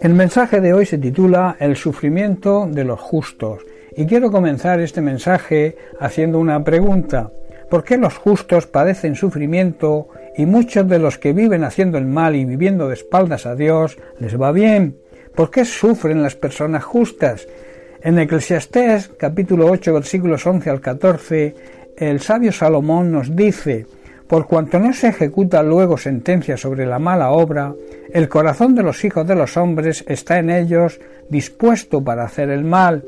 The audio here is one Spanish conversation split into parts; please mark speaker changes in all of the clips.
Speaker 1: El mensaje de hoy se titula El sufrimiento de los justos y quiero comenzar este mensaje haciendo una pregunta. ¿Por qué los justos padecen sufrimiento y muchos de los que viven haciendo el mal y viviendo de espaldas a Dios les va bien? ¿Por qué sufren las personas justas? En Eclesiastés capítulo 8 versículos 11 al 14 el sabio Salomón nos dice por cuanto no se ejecuta luego sentencia sobre la mala obra, el corazón de los hijos de los hombres está en ellos dispuesto para hacer el mal.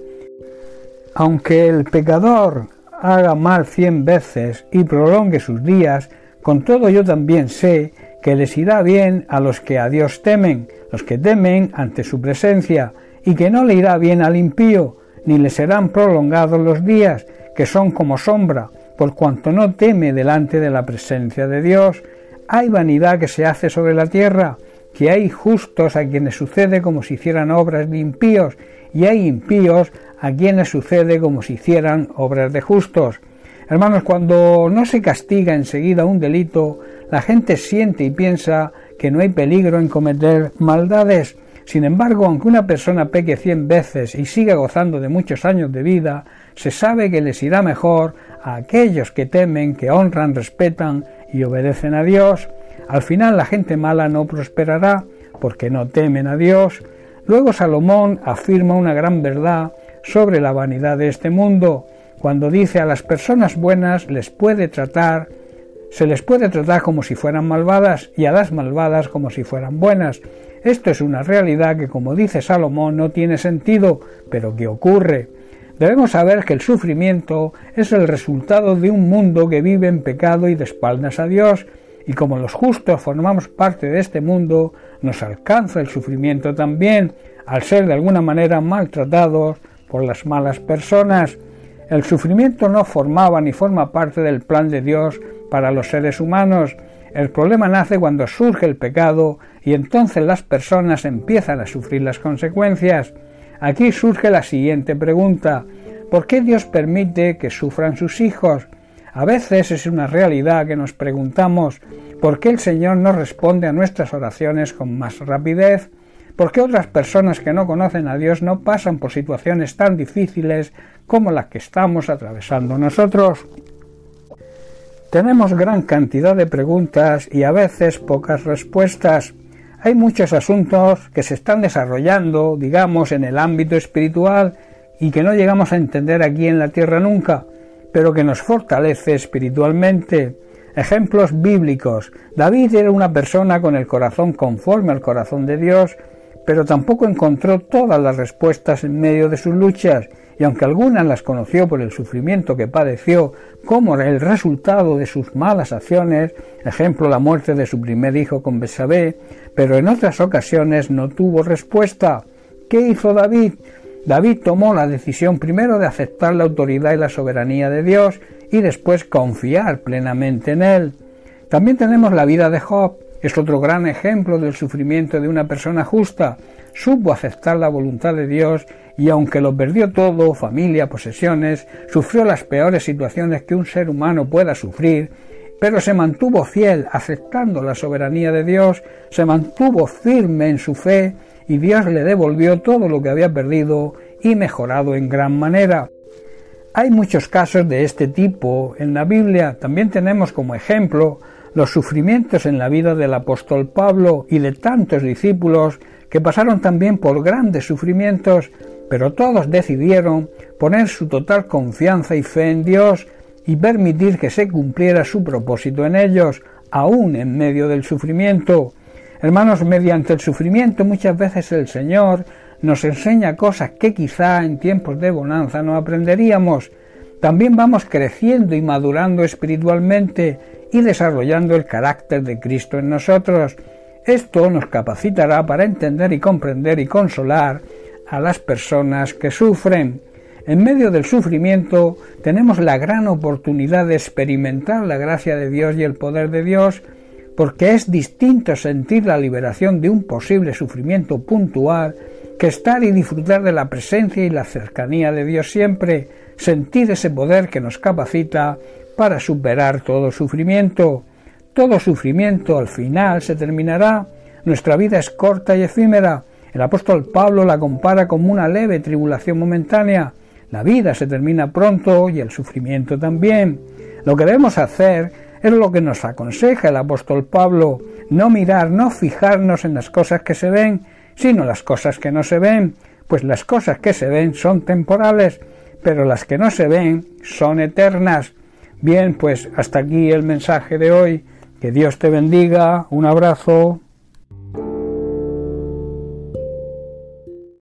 Speaker 1: Aunque el pecador haga mal cien veces y prolongue sus días, con todo yo también sé que les irá bien a los que a Dios temen, los que temen ante su presencia, y que no le irá bien al impío, ni le serán prolongados los días, que son como sombra, por cuanto no teme delante de la presencia de Dios. Hay vanidad que se hace sobre la tierra, que hay justos a quienes sucede como si hicieran obras de impíos, y hay impíos a quienes sucede como si hicieran obras de justos. Hermanos, cuando no se castiga enseguida un delito, la gente siente y piensa que no hay peligro en cometer maldades. Sin embargo, aunque una persona peque cien veces y siga gozando de muchos años de vida, se sabe que les irá mejor a aquellos que temen, que honran, respetan y obedecen a Dios. Al final la gente mala no prosperará porque no temen a Dios. Luego Salomón afirma una gran verdad sobre la vanidad de este mundo, cuando dice a las personas buenas les puede tratar, se les puede tratar como si fueran malvadas y a las malvadas como si fueran buenas. Esto es una realidad que, como dice Salomón, no tiene sentido, pero que ocurre. Debemos saber que el sufrimiento es el resultado de un mundo que vive en pecado y de espaldas a Dios, y como los justos formamos parte de este mundo, nos alcanza el sufrimiento también, al ser de alguna manera maltratados por las malas personas. El sufrimiento no formaba ni forma parte del plan de Dios para los seres humanos. El problema nace cuando surge el pecado y entonces las personas empiezan a sufrir las consecuencias. Aquí surge la siguiente pregunta. ¿Por qué Dios permite que sufran sus hijos? A veces es una realidad que nos preguntamos ¿por qué el Señor no responde a nuestras oraciones con más rapidez? ¿Por qué otras personas que no conocen a Dios no pasan por situaciones tan difíciles como las que estamos atravesando nosotros? Tenemos gran cantidad de preguntas y a veces pocas respuestas. Hay muchos asuntos que se están desarrollando, digamos, en el ámbito espiritual y que no llegamos a entender aquí en la tierra nunca, pero que nos fortalece espiritualmente. Ejemplos bíblicos. David era una persona con el corazón conforme al corazón de Dios, pero tampoco encontró todas las respuestas en medio de sus luchas y aunque algunas las conoció por el sufrimiento que padeció como el resultado de sus malas acciones, ejemplo la muerte de su primer hijo con Besabé, pero en otras ocasiones no tuvo respuesta. ¿Qué hizo David? David tomó la decisión primero de aceptar la autoridad y la soberanía de Dios y después confiar plenamente en él. También tenemos la vida de Job, es otro gran ejemplo del sufrimiento de una persona justa. Supo aceptar la voluntad de Dios y aunque lo perdió todo, familia, posesiones, sufrió las peores situaciones que un ser humano pueda sufrir, pero se mantuvo fiel, aceptando la soberanía de Dios, se mantuvo firme en su fe y Dios le devolvió todo lo que había perdido y mejorado en gran manera. Hay muchos casos de este tipo en la Biblia. También tenemos como ejemplo los sufrimientos en la vida del apóstol Pablo y de tantos discípulos que pasaron también por grandes sufrimientos, pero todos decidieron poner su total confianza y fe en Dios y permitir que se cumpliera su propósito en ellos, aún en medio del sufrimiento. Hermanos, mediante el sufrimiento muchas veces el Señor nos enseña cosas que quizá en tiempos de bonanza no aprenderíamos. También vamos creciendo y madurando espiritualmente y desarrollando el carácter de Cristo en nosotros. Esto nos capacitará para entender y comprender y consolar a las personas que sufren. En medio del sufrimiento tenemos la gran oportunidad de experimentar la gracia de Dios y el poder de Dios, porque es distinto sentir la liberación de un posible sufrimiento puntual que estar y disfrutar de la presencia y la cercanía de Dios siempre, sentir ese poder que nos capacita para superar todo sufrimiento. Todo sufrimiento al final se terminará. Nuestra vida es corta y efímera. El apóstol Pablo la compara como una leve tribulación momentánea. La vida se termina pronto y el sufrimiento también. Lo que debemos hacer es lo que nos aconseja el apóstol Pablo, no mirar, no fijarnos en las cosas que se ven, sino las cosas que no se ven, pues las cosas que se ven son temporales, pero las que no se ven son eternas. Bien, pues hasta aquí el mensaje de hoy. Que Dios te bendiga. Un abrazo.